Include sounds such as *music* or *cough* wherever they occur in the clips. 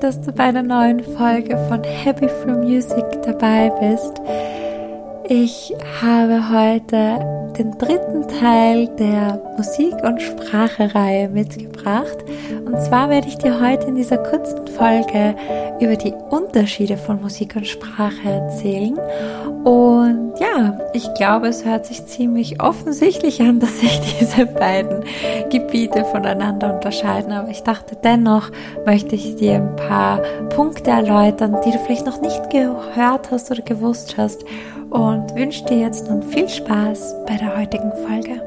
dass du bei einer neuen Folge von Happy Free Music dabei bist. Ich habe heute den dritten Teil der Musik- und Sprache-Reihe mitgebracht. Und zwar werde ich dir heute in dieser kurzen Folge über die Unterschiede von Musik und Sprache erzählen. Und ja, ich glaube, es hört sich ziemlich offensichtlich an, *laughs* dass sich diese beiden Gebiete voneinander unterscheiden. Aber ich dachte dennoch, möchte ich dir ein paar Punkte erläutern, die du vielleicht noch nicht gehört hast oder gewusst hast und wünsche dir jetzt nun viel Spaß bei der heutigen Folge.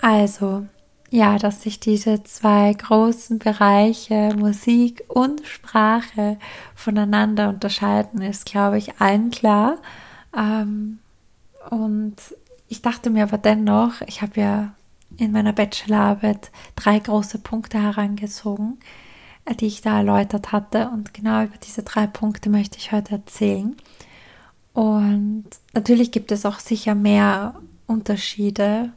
Also, ja, dass sich diese zwei großen Bereiche Musik und Sprache voneinander unterscheiden, ist, glaube ich, allen klar. Ähm, und ich dachte mir aber dennoch, ich habe ja in meiner Bachelorarbeit drei große Punkte herangezogen, die ich da erläutert hatte. Und genau über diese drei Punkte möchte ich heute erzählen. Und natürlich gibt es auch sicher mehr Unterschiede,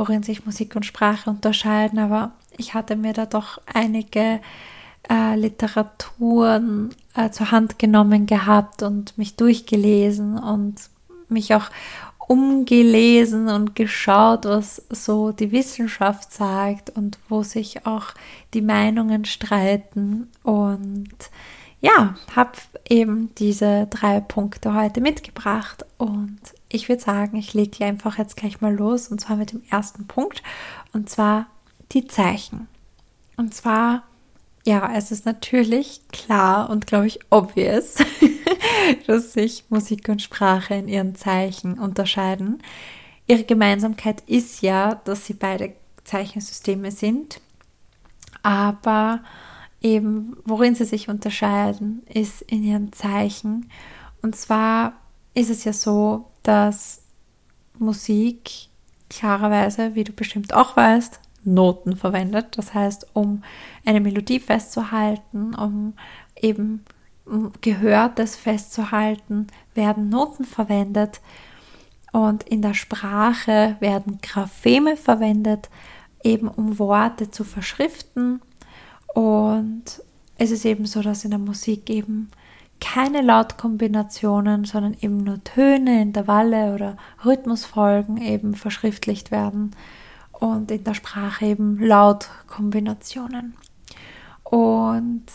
worin sich Musik und Sprache unterscheiden, aber ich hatte mir da doch einige äh, Literaturen äh, zur Hand genommen gehabt und mich durchgelesen und mich auch umgelesen und geschaut, was so die Wissenschaft sagt und wo sich auch die Meinungen streiten. Und ja, habe eben diese drei Punkte heute mitgebracht. Und ich würde sagen, ich lege die einfach jetzt gleich mal los. Und zwar mit dem ersten Punkt. Und zwar die Zeichen. Und zwar, ja, es ist natürlich klar und glaube ich obvious, *laughs* dass sich Musik und Sprache in ihren Zeichen unterscheiden. Ihre Gemeinsamkeit ist ja, dass sie beide Zeichensysteme sind, aber eben worin sie sich unterscheiden, ist in ihren Zeichen. Und zwar ist es ja so, dass Musik klarerweise, wie du bestimmt auch weißt, Noten verwendet. Das heißt, um eine Melodie festzuhalten, um eben Gehörtes festzuhalten, werden Noten verwendet und in der Sprache werden Grapheme verwendet, eben um Worte zu verschriften. Und es ist eben so, dass in der Musik eben keine Lautkombinationen, sondern eben nur Töne, Intervalle oder Rhythmusfolgen eben verschriftlicht werden und in der Sprache eben Lautkombinationen. Und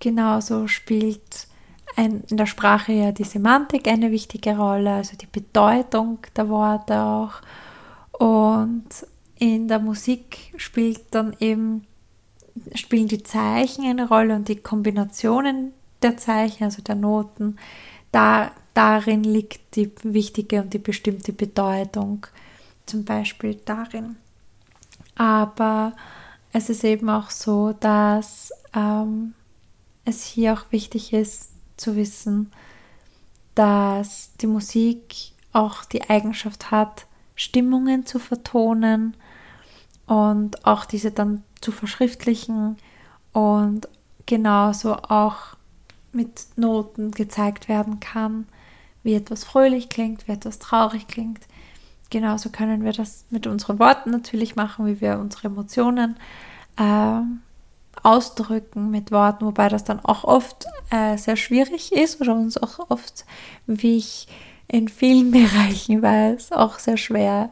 Genauso spielt ein, in der Sprache ja die Semantik eine wichtige Rolle, also die Bedeutung der Worte auch. Und in der Musik spielt dann eben, spielen die Zeichen eine Rolle und die Kombinationen der Zeichen, also der Noten. Da, darin liegt die wichtige und die bestimmte Bedeutung, zum Beispiel darin. Aber es ist eben auch so, dass ähm, es hier auch wichtig ist zu wissen, dass die Musik auch die Eigenschaft hat, Stimmungen zu vertonen und auch diese dann zu verschriftlichen und genauso auch mit Noten gezeigt werden kann, wie etwas fröhlich klingt, wie etwas traurig klingt. Genauso können wir das mit unseren Worten natürlich machen, wie wir unsere Emotionen äh, ausdrücken mit Worten, wobei das dann auch oft äh, sehr schwierig ist oder uns auch oft, wie ich in vielen *laughs* Bereichen weiß, auch sehr schwer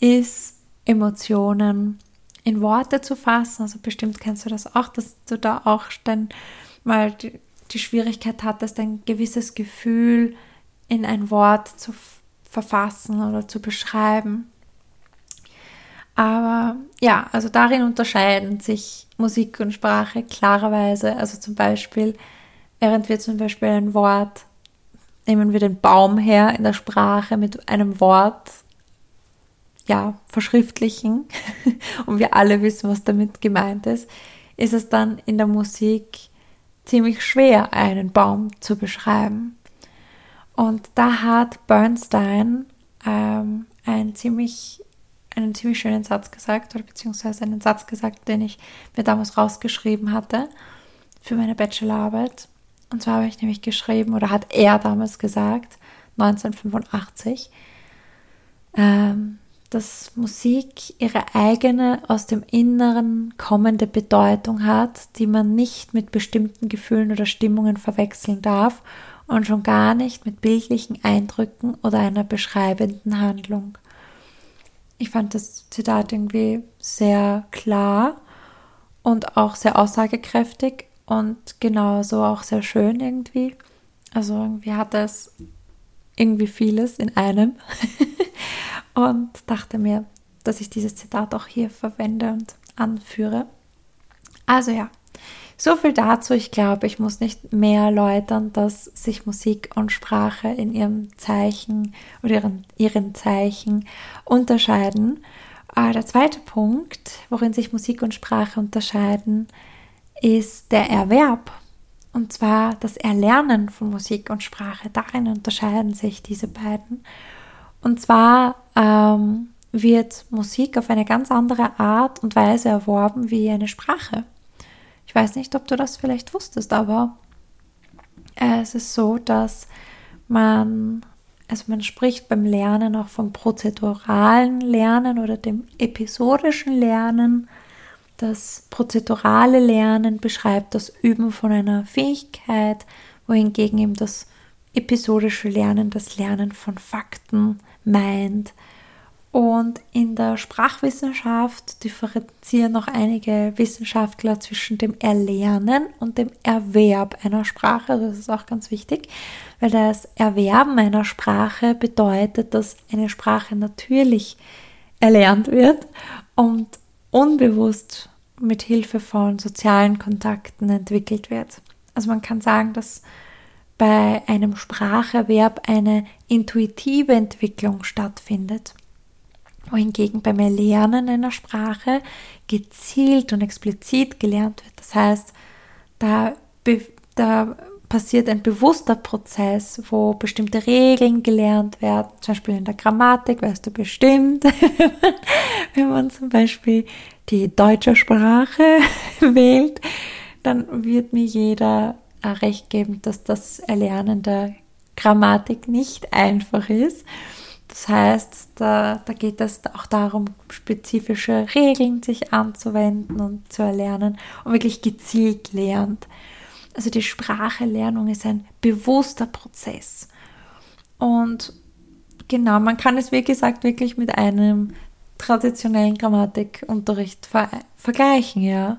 ist, Emotionen in Worte zu fassen. Also bestimmt kennst du das auch, dass du da auch dann mal die, Schwierigkeit hattest, ein gewisses Gefühl in ein Wort zu verfassen oder zu beschreiben. Aber ja, also darin unterscheiden sich Musik und Sprache klarerweise. Also zum Beispiel, während wir zum Beispiel ein Wort, nehmen wir den Baum her in der Sprache mit einem Wort, ja, verschriftlichen *laughs* und wir alle wissen, was damit gemeint ist, ist es dann in der Musik ziemlich schwer, einen Baum zu beschreiben. Und da hat Bernstein ähm, ein ziemlich einen ziemlich schönen Satz gesagt oder beziehungsweise einen Satz gesagt, den ich mir damals rausgeschrieben hatte für meine Bachelorarbeit. Und zwar habe ich nämlich geschrieben, oder hat er damals gesagt, 1985, ähm, dass Musik ihre eigene, aus dem Inneren kommende Bedeutung hat, die man nicht mit bestimmten Gefühlen oder Stimmungen verwechseln darf und schon gar nicht mit bildlichen Eindrücken oder einer beschreibenden Handlung. Ich fand das Zitat irgendwie sehr klar und auch sehr aussagekräftig und genauso auch sehr schön irgendwie. Also irgendwie hat es irgendwie vieles in einem *laughs* und dachte mir, dass ich dieses Zitat auch hier verwende und anführe. Also ja, so viel dazu. Ich glaube, ich muss nicht mehr erläutern, dass sich Musik und Sprache in ihrem Zeichen oder ihren, ihren Zeichen unterscheiden. Äh, der zweite Punkt, worin sich Musik und Sprache unterscheiden, ist der Erwerb. Und zwar das Erlernen von Musik und Sprache. Darin unterscheiden sich diese beiden. Und zwar ähm, wird Musik auf eine ganz andere Art und Weise erworben wie eine Sprache. Ich weiß nicht, ob du das vielleicht wusstest, aber es ist so, dass man, also man spricht beim Lernen auch vom prozeduralen Lernen oder dem episodischen Lernen. Das prozedurale Lernen beschreibt das Üben von einer Fähigkeit, wohingegen eben das episodische Lernen das Lernen von Fakten meint. Und in der Sprachwissenschaft differenzieren noch einige Wissenschaftler zwischen dem Erlernen und dem Erwerb einer Sprache. Das ist auch ganz wichtig, weil das Erwerben einer Sprache bedeutet, dass eine Sprache natürlich erlernt wird und unbewusst mit Hilfe von sozialen Kontakten entwickelt wird. Also man kann sagen, dass bei einem Spracherwerb eine intuitive Entwicklung stattfindet wohingegen beim Erlernen einer Sprache gezielt und explizit gelernt wird. Das heißt, da, da passiert ein bewusster Prozess, wo bestimmte Regeln gelernt werden. Zum Beispiel in der Grammatik, weißt du bestimmt, *laughs* wenn man zum Beispiel die deutsche Sprache *laughs* wählt, dann wird mir jeder recht geben, dass das Erlernen der Grammatik nicht einfach ist. Das heißt, da, da geht es auch darum, spezifische Regeln sich anzuwenden und zu erlernen und wirklich gezielt lernt. Also die Spracherlernung ist ein bewusster Prozess. Und genau, man kann es wie gesagt wirklich mit einem traditionellen Grammatikunterricht ver vergleichen, ja,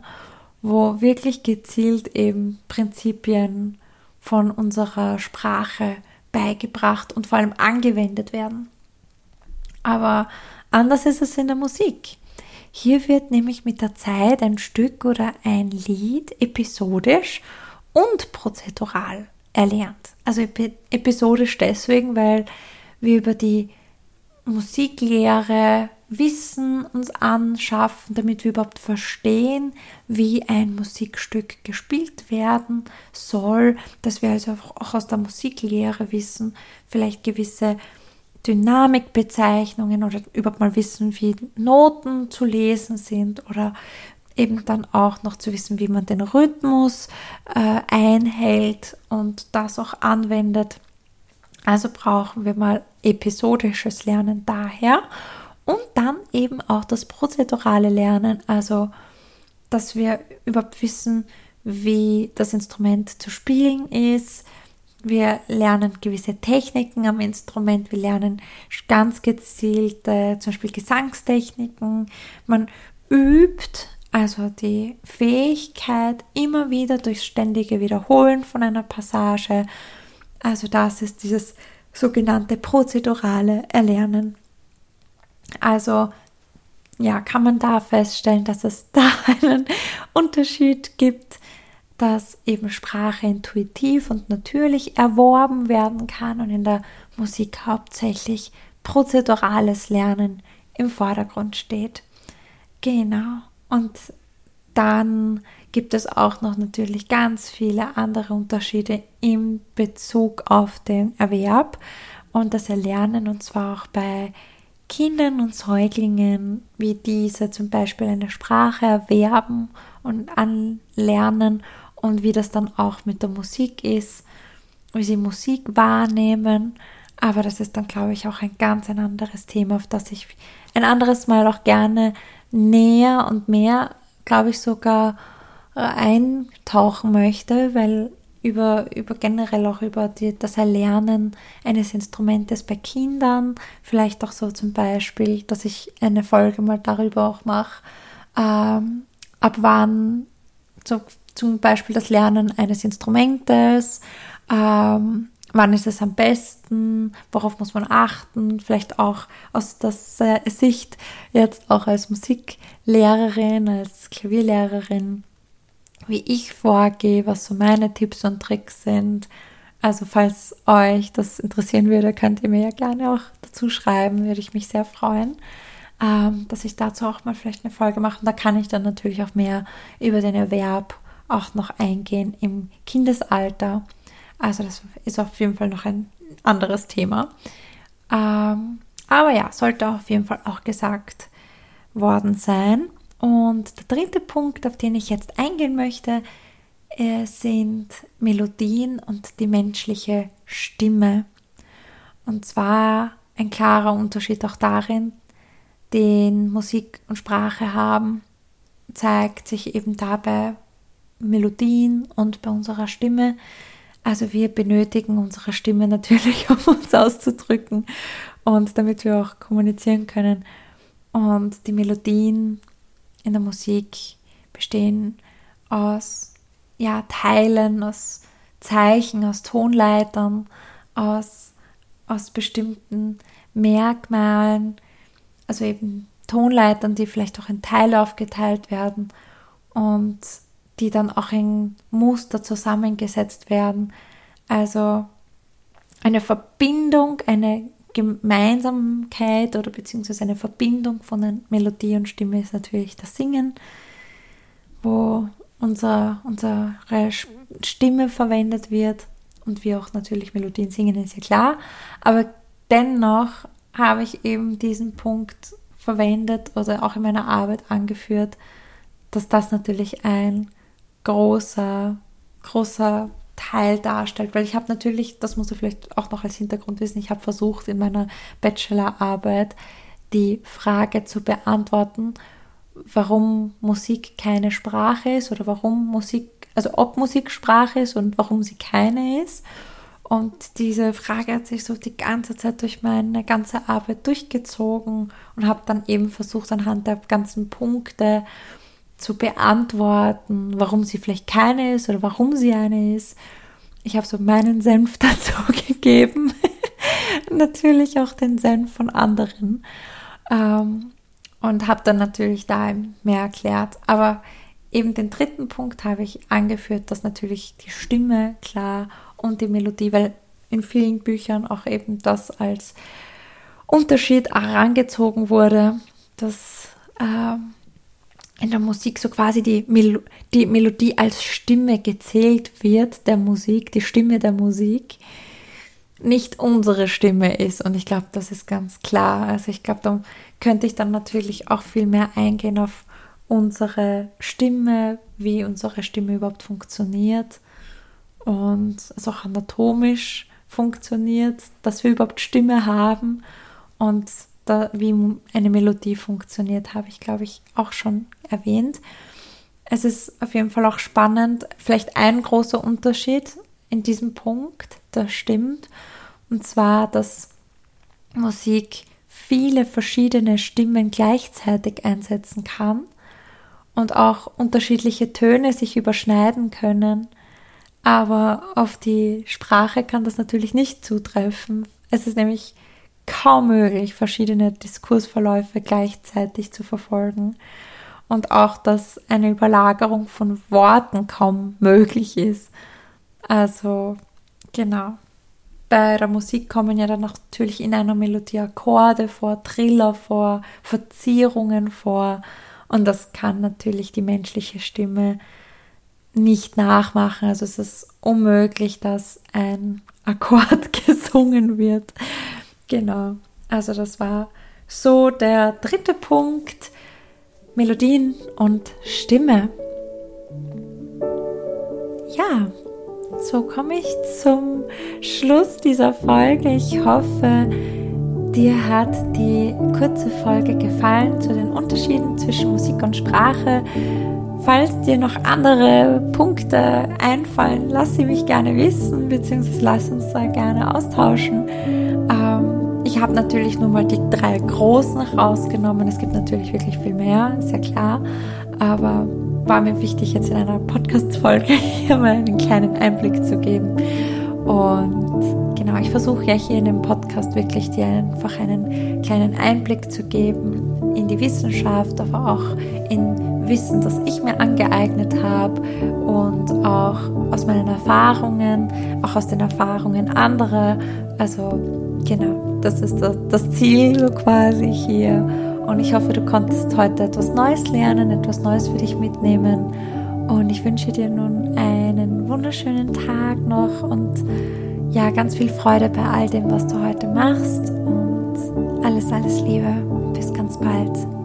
wo wirklich gezielt eben Prinzipien von unserer Sprache beigebracht und vor allem angewendet werden. Aber anders ist es in der Musik. Hier wird nämlich mit der Zeit ein Stück oder ein Lied episodisch und prozedural erlernt. Also episodisch deswegen, weil wir über die Musiklehre Wissen uns anschaffen, damit wir überhaupt verstehen, wie ein Musikstück gespielt werden soll, dass wir also auch aus der Musiklehre wissen, vielleicht gewisse Dynamikbezeichnungen oder überhaupt mal wissen, wie Noten zu lesen sind oder eben dann auch noch zu wissen, wie man den Rhythmus äh, einhält und das auch anwendet. Also brauchen wir mal episodisches Lernen daher und dann eben auch das prozedurale Lernen, also dass wir überhaupt wissen, wie das Instrument zu spielen ist, wir lernen gewisse Techniken am Instrument, wir lernen ganz gezielte, zum Beispiel Gesangstechniken. Man übt also die Fähigkeit immer wieder durchs ständige Wiederholen von einer Passage. Also das ist dieses sogenannte prozedurale Erlernen. Also ja, kann man da feststellen, dass es *laughs* da einen Unterschied gibt dass eben Sprache intuitiv und natürlich erworben werden kann und in der Musik hauptsächlich prozedurales Lernen im Vordergrund steht. Genau. Und dann gibt es auch noch natürlich ganz viele andere Unterschiede im Bezug auf den Erwerb und das Erlernen und zwar auch bei Kindern und Säuglingen, wie diese zum Beispiel eine Sprache erwerben und anlernen und wie das dann auch mit der Musik ist, wie sie Musik wahrnehmen. Aber das ist dann, glaube ich, auch ein ganz ein anderes Thema, auf das ich ein anderes Mal auch gerne näher und mehr, glaube ich, sogar äh, eintauchen möchte, weil über, über generell auch über die, das Erlernen eines Instrumentes bei Kindern, vielleicht auch so zum Beispiel, dass ich eine Folge mal darüber auch mache, ähm, ab wann so, zum Beispiel das Lernen eines Instrumentes, ähm, wann ist es am besten, worauf muss man achten, vielleicht auch aus der Sicht jetzt auch als Musiklehrerin, als Klavierlehrerin wie ich vorgehe, was so meine Tipps und Tricks sind. Also falls euch das interessieren würde, könnt ihr mir ja gerne auch dazu schreiben, würde ich mich sehr freuen, ähm, dass ich dazu auch mal vielleicht eine Folge mache. Und da kann ich dann natürlich auch mehr über den Erwerb auch noch eingehen im Kindesalter. Also das ist auf jeden Fall noch ein anderes Thema. Ähm, aber ja, sollte auf jeden Fall auch gesagt worden sein. Und der dritte Punkt, auf den ich jetzt eingehen möchte, äh, sind Melodien und die menschliche Stimme. Und zwar ein klarer Unterschied auch darin, den Musik und Sprache haben, zeigt sich eben dabei Melodien und bei unserer Stimme. Also wir benötigen unsere Stimme *laughs* natürlich, um uns auszudrücken und damit wir auch kommunizieren können. Und die Melodien in der Musik bestehen aus ja, Teilen, aus Zeichen, aus Tonleitern, aus, aus bestimmten Merkmalen, also eben Tonleitern, die vielleicht auch in Teile aufgeteilt werden und die dann auch in Muster zusammengesetzt werden. Also eine Verbindung, eine Gemeinsamkeit oder beziehungsweise eine Verbindung von Melodie und Stimme ist natürlich das Singen, wo unser, unsere Stimme verwendet wird und wir auch natürlich Melodien singen, ist ja klar. Aber dennoch habe ich eben diesen Punkt verwendet oder auch in meiner Arbeit angeführt, dass das natürlich ein großer, großer Teil darstellt. Weil ich habe natürlich, das musst du vielleicht auch noch als Hintergrund wissen, ich habe versucht in meiner Bachelorarbeit die Frage zu beantworten, warum Musik keine Sprache ist oder warum Musik, also ob Musik Sprache ist und warum sie keine ist. Und diese Frage hat sich so die ganze Zeit durch meine ganze Arbeit durchgezogen und habe dann eben versucht, anhand der ganzen Punkte zu beantworten, warum sie vielleicht keine ist oder warum sie eine ist. Ich habe so meinen Senf *laughs* dazu gegeben. *laughs* natürlich auch den Senf von anderen. Ähm, und habe dann natürlich da mehr erklärt. Aber eben den dritten Punkt habe ich angeführt, dass natürlich die Stimme klar und die Melodie, weil in vielen Büchern auch eben das als Unterschied herangezogen wurde, dass ähm, in der Musik so quasi die, Mel die Melodie als Stimme gezählt wird der Musik, die Stimme der Musik, nicht unsere Stimme ist. Und ich glaube, das ist ganz klar. Also ich glaube, da könnte ich dann natürlich auch viel mehr eingehen auf unsere Stimme, wie unsere Stimme überhaupt funktioniert und es auch anatomisch funktioniert, dass wir überhaupt Stimme haben und da, wie eine Melodie funktioniert, habe ich, glaube ich, auch schon erwähnt. Es ist auf jeden Fall auch spannend, vielleicht ein großer Unterschied in diesem Punkt, das stimmt, und zwar, dass Musik viele verschiedene Stimmen gleichzeitig einsetzen kann und auch unterschiedliche Töne sich überschneiden können. Aber auf die Sprache kann das natürlich nicht zutreffen. Es ist nämlich kaum möglich, verschiedene Diskursverläufe gleichzeitig zu verfolgen und auch, dass eine Überlagerung von Worten kaum möglich ist. Also, genau. Bei der Musik kommen ja dann natürlich in einer Melodie Akkorde vor, Triller vor, Verzierungen vor. Und das kann natürlich die menschliche Stimme nicht nachmachen. Also es ist unmöglich, dass ein Akkord *laughs* gesungen wird. Genau, also das war so der dritte Punkt, Melodien und Stimme. Ja, so komme ich zum Schluss dieser Folge. Ich hoffe, dir hat die kurze Folge gefallen zu den Unterschieden zwischen Musik und Sprache. Falls dir noch andere Punkte einfallen, lass sie mich gerne wissen, beziehungsweise lass uns da gerne austauschen. Ähm, ich habe natürlich nur mal die drei großen rausgenommen. Es gibt natürlich wirklich viel mehr, ist ja klar. Aber war mir wichtig, jetzt in einer Podcast-Folge *laughs* hier mal einen kleinen Einblick zu geben. Und genau, ich versuche ja hier in dem Podcast wirklich dir einfach einen kleinen Einblick zu geben in die Wissenschaft, aber auch in Wissen, das ich mir angeeignet habe und auch aus meinen Erfahrungen, auch aus den Erfahrungen anderer. Also genau, das ist das, das Ziel so quasi hier. Und ich hoffe, du konntest heute etwas Neues lernen, etwas Neues für dich mitnehmen. Und ich wünsche dir nun einen wunderschönen Tag noch und ja, ganz viel Freude bei all dem, was du heute machst. Und alles, alles Liebe. Bis ganz bald.